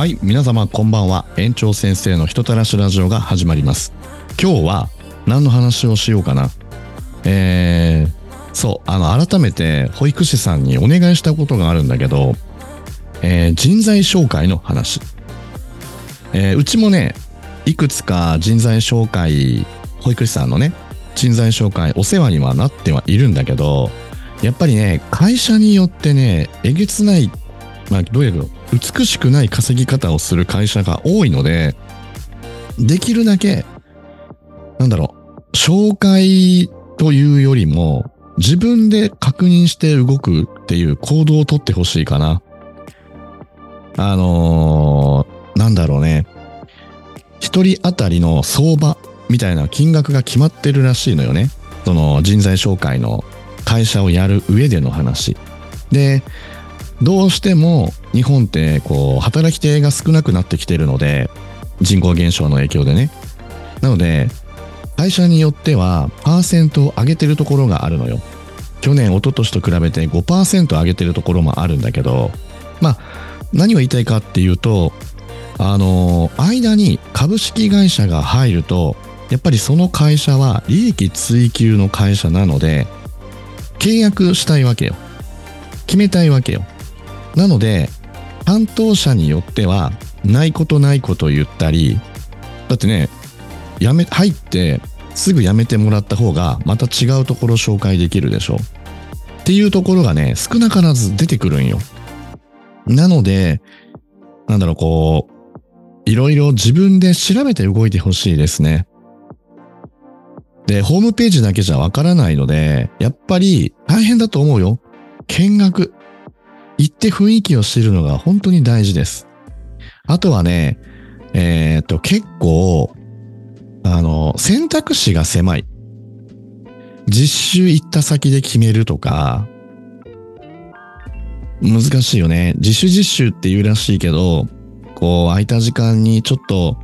はい、皆様こんばんは。園長先生の人たらしラジオが始まります。今日は何の話をしようかな。えー、そう、あの、改めて保育士さんにお願いしたことがあるんだけど、えー人材紹介の話。えーうちもね、いくつか人材紹介、保育士さんのね、人材紹介お世話にはなってはいるんだけど、やっぱりね、会社によってね、えげつない、まあ、どうやら美しくない稼ぎ方をする会社が多いので、できるだけ、なんだろう、紹介というよりも、自分で確認して動くっていう行動をとってほしいかな。あのーなんだろうね。一人当たりの相場みたいな金額が決まってるらしいのよね。その人材紹介の会社をやる上での話。で、どうしても日本ってこう働き手が少なくなってきてるので、人口減少の影響でね。なので、会社によってはパーセントを上げてるところがあるのよ。去年、一昨年と比べて5%上げてるところもあるんだけど、まあ、何を言いたいかっていうと、あの、間に株式会社が入ると、やっぱりその会社は利益追求の会社なので、契約したいわけよ。決めたいわけよ。なので、担当者によっては、ないことないこと言ったり、だってね、やめ、入って、すぐ辞めてもらった方が、また違うところ紹介できるでしょ。っていうところがね、少なからず出てくるんよ。なので、なんだろう、こう、いろいろ自分で調べて動いてほしいですね。で、ホームページだけじゃわからないので、やっぱり大変だと思うよ。見学。行って雰囲気を知るのが本当に大事です。あとはね、えーっと、結構、あの、選択肢が狭い。実習行った先で決めるとか、難しいよね。自主実習って言うらしいけど、こう、空いた時間にちょっと、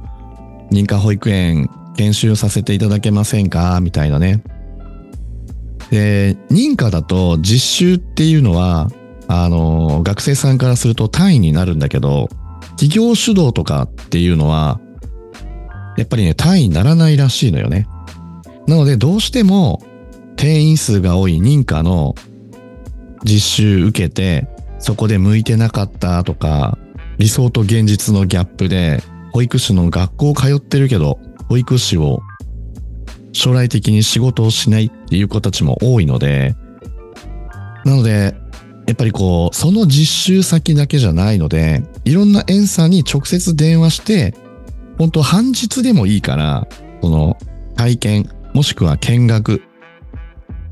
認可保育園研修させていただけませんか？みたいなね。で、認可だと実習っていうのは、あの、学生さんからすると単位になるんだけど、企業主導とかっていうのは、やっぱりね、単位にならないらしいのよね。なので、どうしても、定員数が多い認可の実習受けて、そこで向いてなかったとか、理想と現実のギャップで、保育士の学校通ってるけど、保育士を将来的に仕事をしないっていう子たちも多いので、なので、やっぱりこう、その実習先だけじゃないので、いろんな園さんに直接電話して、本当半日でもいいから、その体験、もしくは見学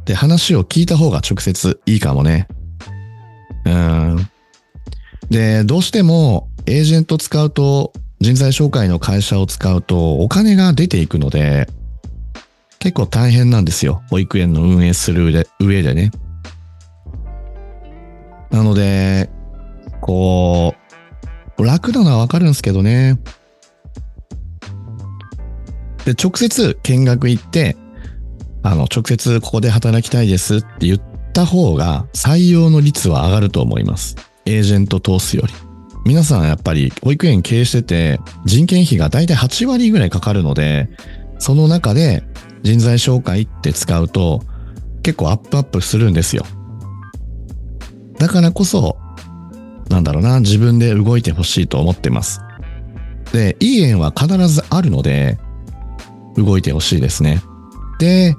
で話を聞いた方が直接いいかもね。うん。で、どうしてもエージェント使うと、人材紹介の会社を使うとお金が出ていくので、結構大変なんですよ。保育園の運営する上でね。なので、こう、楽なのはわかるんですけどね。で、直接見学行って、あの、直接ここで働きたいですって言った方が採用の率は上がると思います。エージェント通すより。皆さんやっぱり保育園経営してて人件費がだいたい8割ぐらいかかるので、その中で人材紹介って使うと結構アップアップするんですよ。だからこそ、なんだろうな、自分で動いてほしいと思ってます。で、いい園は必ずあるので、動いてほしいですね。で、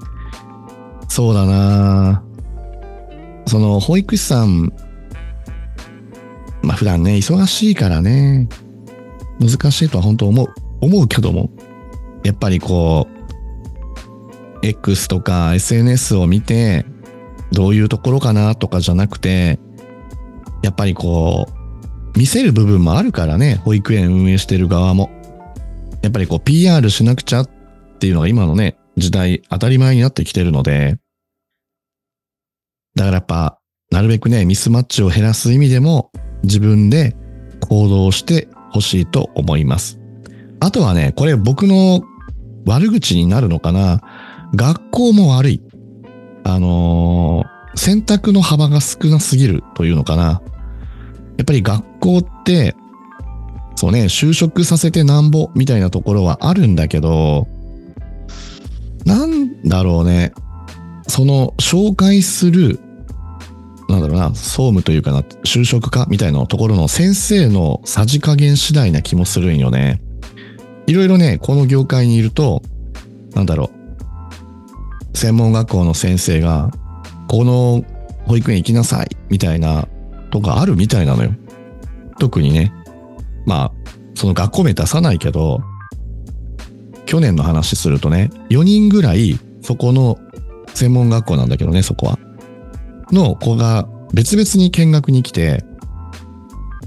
そうだなその保育士さん、まあ普段ね、忙しいからね、難しいとは本当思う、思うけども、やっぱりこう、X とか SNS を見て、どういうところかなとかじゃなくて、やっぱりこう、見せる部分もあるからね、保育園運営してる側も。やっぱりこう PR しなくちゃっていうのが今のね、時代当たり前になってきてるので、だからやっぱ、なるべくね、ミスマッチを減らす意味でも、自分で行動してほしいと思います。あとはね、これ僕の悪口になるのかな。学校も悪い。あのー選択の幅が少なすぎるというのかな。やっぱり学校って、そうね、就職させてなんぼみたいなところはあるんだけど、なんだろうね。その紹介する、なんだろうな、総務というかな、就職課みたいなところの先生のさじ加減次第な気もするんよね。いろいろね、この業界にいると、なんだろう、専門学校の先生が、この保育園行きなさいみたいなとかあるみたいなのよ。特にね、まあ、その学校名出さないけど、去年の話するとね、4人ぐらい、そこの専門学校なんだけどね、そこは。の子が別々に見学に来て、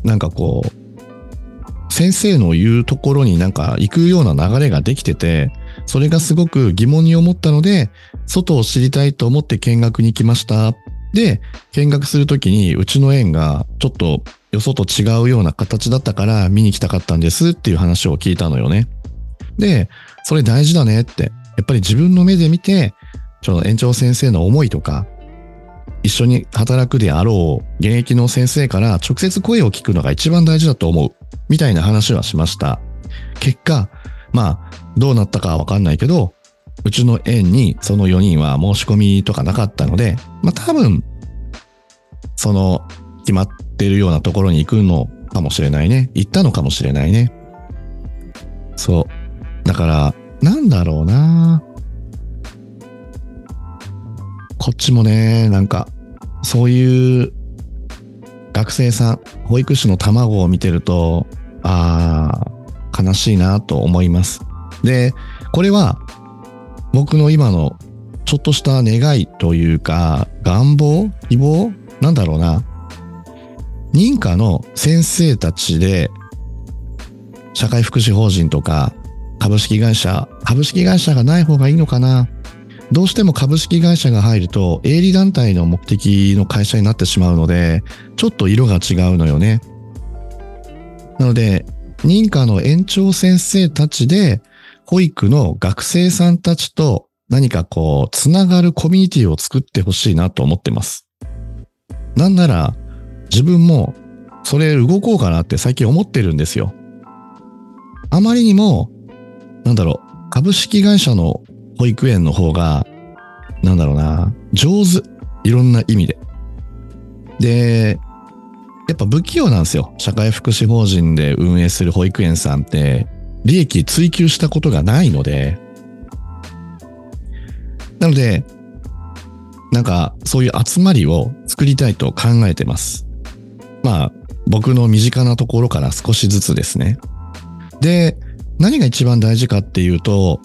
なんかこう、先生の言うところになんか行くような流れができてて、それがすごく疑問に思ったので、外を知りたいと思って見学に来ましたで、見学するときにうちの園がちょっとよそと違うような形だったから見に来たかったんですっていう話を聞いたのよね。で、それ大事だねって。やっぱり自分の目で見て、ちょっと園長先生の思いとか、一緒に働くであろう現役の先生から直接声を聞くのが一番大事だと思う。みたいな話はしました。結果、まあ、どうなったかはわかんないけど、うちの園にその4人は申し込みとかなかったので、まあ多分、その決まってるようなところに行くのかもしれないね。行ったのかもしれないね。そう。だから、なんだろうなこっちもね、なんか、そういう学生さん、保育士の卵を見てると、ああ、悲しいなと思います。で、これは僕の今のちょっとした願いというか、願望希望？なんだろうな。認可の先生たちで、社会福祉法人とか、株式会社、株式会社がない方がいいのかなどうしても株式会社が入ると、営利団体の目的の会社になってしまうので、ちょっと色が違うのよね。なので、認可の園長先生たちで、保育の学生さんたちと何かこう、つながるコミュニティを作ってほしいなと思ってます。なんなら、自分もそれ動こうかなって最近思ってるんですよ。あまりにも、なんだろう、株式会社の保育園の方が、なんだろうな、上手。いろんな意味で。で、やっぱ不器用なんですよ。社会福祉法人で運営する保育園さんって、利益追求したことがないので、なので、なんかそういう集まりを作りたいと考えてます。まあ、僕の身近なところから少しずつですね。で、何が一番大事かっていうと、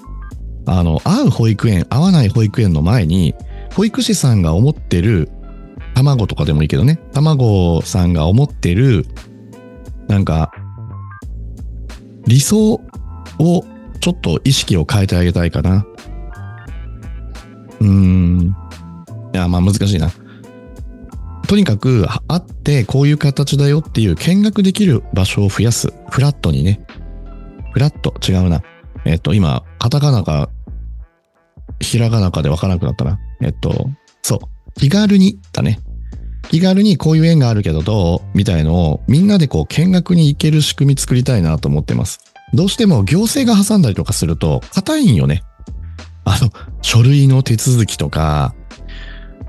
あの、会う保育園、会わない保育園の前に、保育士さんが思ってる、卵とかでもいいけどね、卵さんが思ってる、なんか、理想をちょっと意識を変えてあげたいかな。うーん。いや、まあ難しいな。とにかく、会ってこういう形だよっていう見学できる場所を増やす。フラットにね。フラット、違うな。えっと、今、カタカナか、ひらがなかでわからなくなったな。えっと、そう。気軽にだね。気軽にこういう縁があるけどどう？みたいのをみんなでこう見学に行ける仕組み作りたいなと思ってます。どうしても行政が挟んだりとかすると硬いんよね。あの、書類の手続きとか、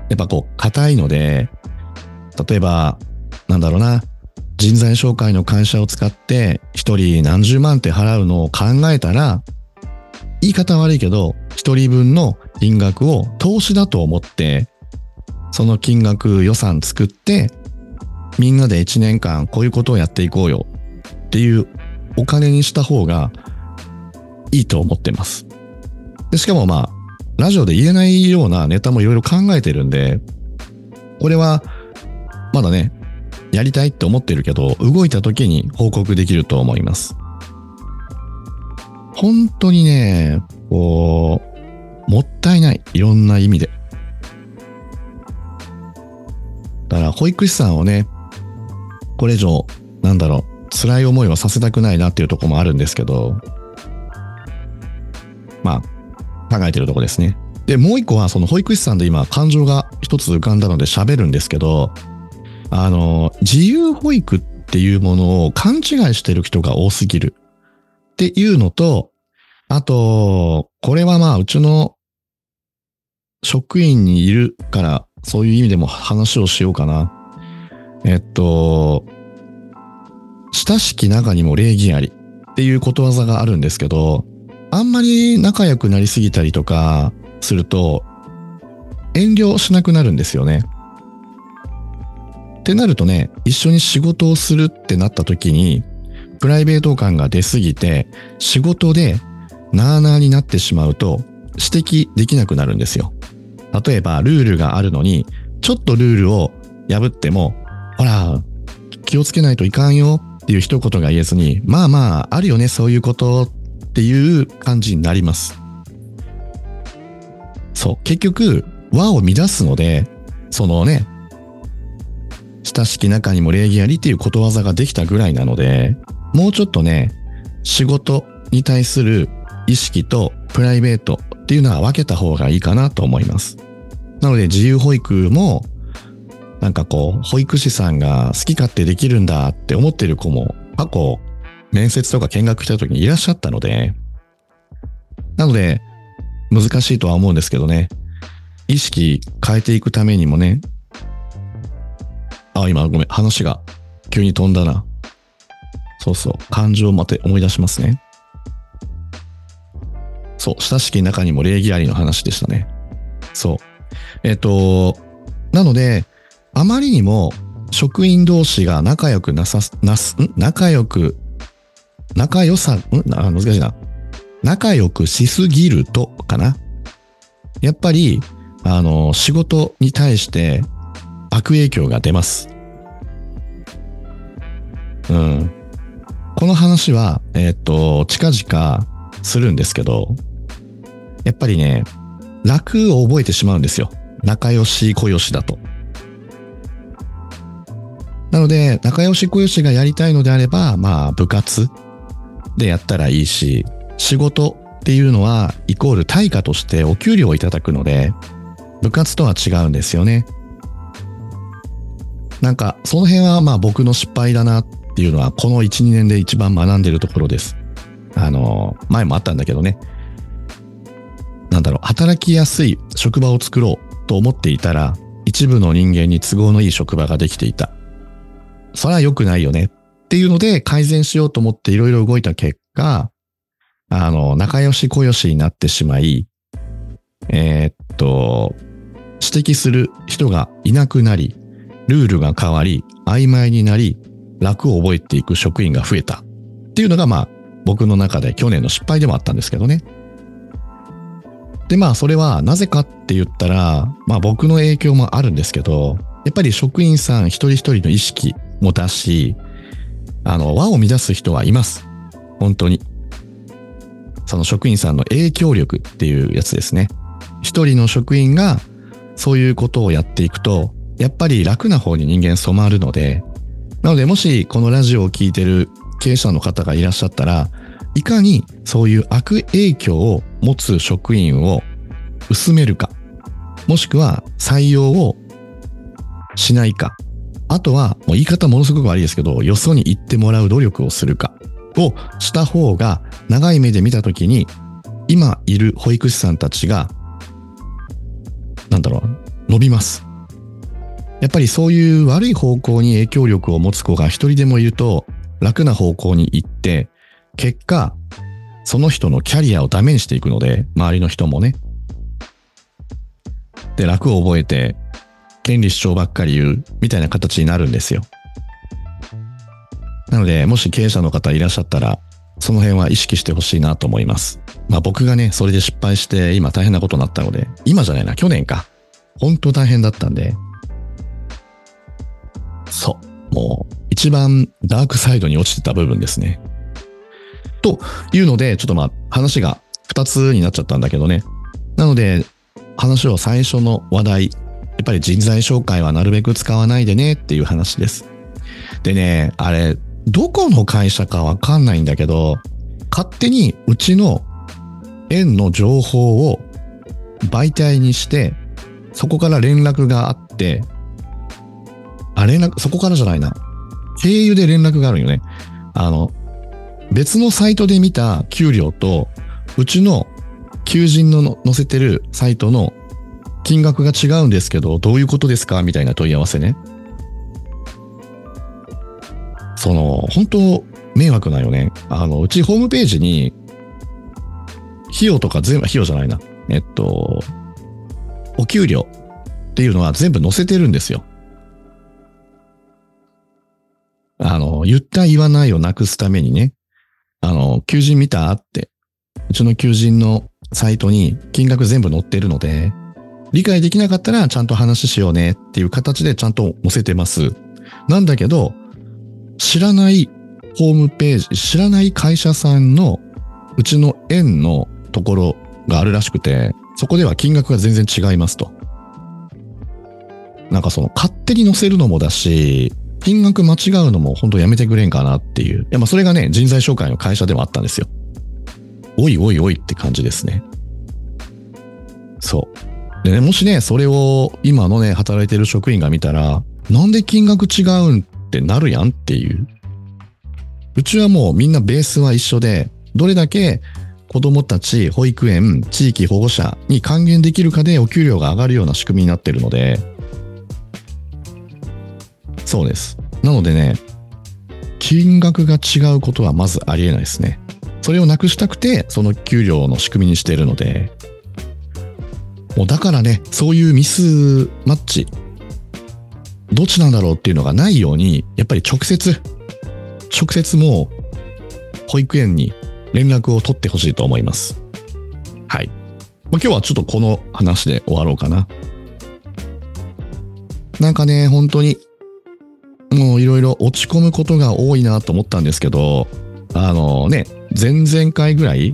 やっぱこう硬いので、例えば、なんだろうな、人材紹介の会社を使って一人何十万って払うのを考えたら、言い方悪いけど、一人分の金額を投資だと思って、その金額予算作って、みんなで一年間こういうことをやっていこうよっていうお金にした方がいいと思ってます。でしかもまあ、ラジオで言えないようなネタもいろいろ考えてるんで、これはまだね、やりたいって思ってるけど、動いた時に報告できると思います。本当にね、こう、もったいない。いろんな意味で。だから保育士さんをね、これ以上、なんだろう、辛い思いはさせたくないなっていうとこもあるんですけど、まあ、考えてるとこですね。で、もう一個は、その保育士さんで今、感情が一つ浮かんだので喋るんですけど、あの、自由保育っていうものを勘違いしてる人が多すぎるっていうのと、あと、これはまあ、うちの職員にいるから、そういう意味でも話をしようかな。えっと、親しき中にも礼儀ありっていうことわざがあるんですけど、あんまり仲良くなりすぎたりとかすると、遠慮しなくなるんですよね。ってなるとね、一緒に仕事をするってなった時に、プライベート感が出すぎて、仕事でなーなーになってしまうと、指摘できなくなるんですよ。例えば、ルールがあるのに、ちょっとルールを破っても、ほら、気をつけないといかんよっていう一言が言えずに、まあまあ、あるよね、そういうことっていう感じになります。そう、結局、和を乱すので、そのね、親しき中にも礼儀ありっていうことわざができたぐらいなので、もうちょっとね、仕事に対する意識とプライベートっていうのは分けた方がいいかなと思います。なので自由保育も、なんかこう、保育士さんが好き勝手できるんだって思ってる子も過去、面接とか見学した時にいらっしゃったので、なので、難しいとは思うんですけどね、意識変えていくためにもね、あ、今ごめん、話が急に飛んだな。そうそう、感情をまた思い出しますね。そう、親しき中にも礼儀ありの話でしたね。そう。えっ、と、なので、あまりにも職員同士が仲良くなさ、なす、ん？仲良く、仲良さ、ん？あ難しいな。仲良くしすぎると、かな。やっぱり、あの、仕事に対して悪影響が出ます。うん。この話は、えっ、と、近々するんですけど、やっぱりね、楽を覚えてしまうんですよ。仲良し小良しだと。なので、仲良し小良しがやりたいのであれば、まあ、部活でやったらいいし、仕事っていうのは、イコール対価としてお給料をいただくので、部活とは違うんですよね。なんか、その辺はまあ僕の失敗だなっていうのは、この1、2年で一番学んでるところです。あの、前もあったんだけどね。なんだろう、働きやすい職場を作ろうと思っていたら、一部の人間に都合のいい職場ができていた。それは良くないよねっていうので改善しようと思っていろいろ動いた結果、あの、仲良し小良しになってしまい、えー、っと、指摘する人がいなくなり、ルールが変わり、曖昧になり、楽を覚えていく職員が増えた。っていうのがまあ、僕の中で去年の失敗でもあったんですけどね。でまあ、それはなぜかって言ったら、まあ僕の影響もあるんですけど、やっぱり職員さん一人一人の意識もだし、あの、和を乱す人はいます。本当に。その職員さんの影響力っていうやつですね。一人の職員がそういうことをやっていくと、やっぱり楽な方に人間染まるので、なのでもしこのラジオを聴いてる経営者の方がいらっしゃったら、いかにそういう悪影響を持つ職員を薄めるか、もしくは採用をしないか、あとはもう言い方ものすごく悪いですけど、よそに行ってもらう努力をするかをした方が長い目で見たときに、今いる保育士さんたちが、なんだろう、伸びます。やっぱりそういう悪い方向に影響力を持つ子が一人でもいると楽な方向に行って、結果、その人のキャリアをダメにしていくので、周りの人もね。で、楽を覚えて、権利主張ばっかり言う、みたいな形になるんですよ。なので、もし経営者の方いらっしゃったら、その辺は意識してほしいなと思います。まあ僕がね、それで失敗して今大変なことになったので、今じゃないな、去年か。本当大変だったんで、そう。もう、一番ダークサイドに落ちてた部分ですね。というので、ちょっとまあ、話が2つになっちゃったんだけどね。なので、話を最初の話題、やっぱり人材紹介はなるべく使わないでねっていう話です。でね、あれ、どこの会社かわかんないんだけど、勝手にうちの園の情報を媒体にして、そこから連絡があって、あ、連絡、そこからじゃないな。経由で連絡があるよね。あの、別のサイトで見た給料と、うちの求人の載せてるサイトの金額が違うんですけど、どういうことですか？みたいな問い合わせね。その、本当迷惑なよね。あの、うちホームページに、費用とか全部、費用じゃないな。えっと、お給料っていうのは全部載せてるんですよ。あの、言った言わないをなくすためにね、あの、求人見た？って、うちの求人のサイトに金額全部載ってるので、理解できなかったらちゃんと話しようねっていう形でちゃんと載せてます。なんだけど、知らないホームページ、知らない会社さんのうちの園のところがあるらしくて、そこでは金額が全然違いますと。なんかその勝手に載せるのもだし、金額間違うのも本当やめてくれんかなっていう。いやまあそれがね、人材紹介の会社でもあったんですよ。おいおいおいって感じですね。そう。でね、もしね、それを今のね、働いてる職員が見たら、なんで金額違うんってなるやんっていう。うちはもうみんなベースは一緒で、どれだけ子供たち、保育園、地域保護者に還元できるかでお給料が上がるような仕組みになってるので、そうです。なのでね、金額が違うことはまずありえないですね。それをなくしたくて、その給料の仕組みにしているので、もうだからね、そういうミスマッチ、どっちなんだろうっていうのがないように、やっぱり直接、直接もう、保育園に連絡を取ってほしいと思います。はい。まあ、今日はちょっとこの話で終わろうかな。なんかね、本当にもういろいろ落ち込むことが多いなと思ったんですけど、あのね、前々回ぐらい、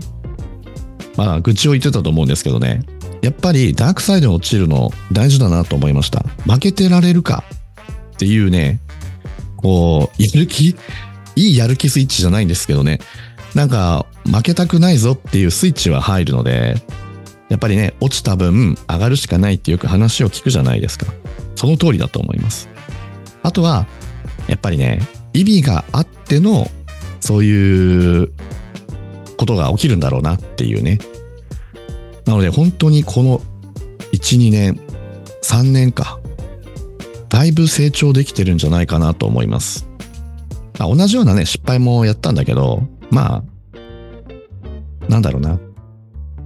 まあ、愚痴を言ってたと思うんですけどね、やっぱりダークサイドに落ちるの大事だなと思いました。負けてられるか？っていうね、こう、やる気？いいやる気スイッチじゃないんですけどね、なんか、負けたくないぞっていうスイッチは入るので、やっぱりね、落ちた分上がるしかないってよく話を聞くじゃないですか。その通りだと思います。あとは、やっぱりね、意味があっての、そういうことが起きるんだろうなっていうね。なので本当にこの1、2年、3年か、だいぶ成長できてるんじゃないかなと思います。あ、同じようなね、失敗もやったんだけど、まあ、なんだろうな。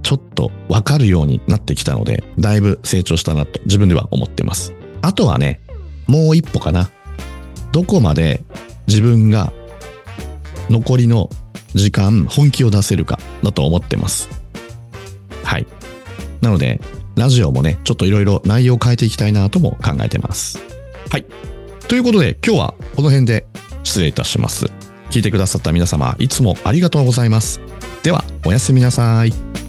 ちょっとわかるようになってきたので、だいぶ成長したなと自分では思ってます。あとはね、もう一歩かな。どこまで自分が残りの時間、本気を出せるかだと思ってます。はい。なので、ラジオもね、ちょっといろいろ内容を変えていきたいなとも考えてます。はい。ということで、今日はこの辺で失礼いたします。聞いてくださった皆様、いつもありがとうございます。では、おやすみなさい。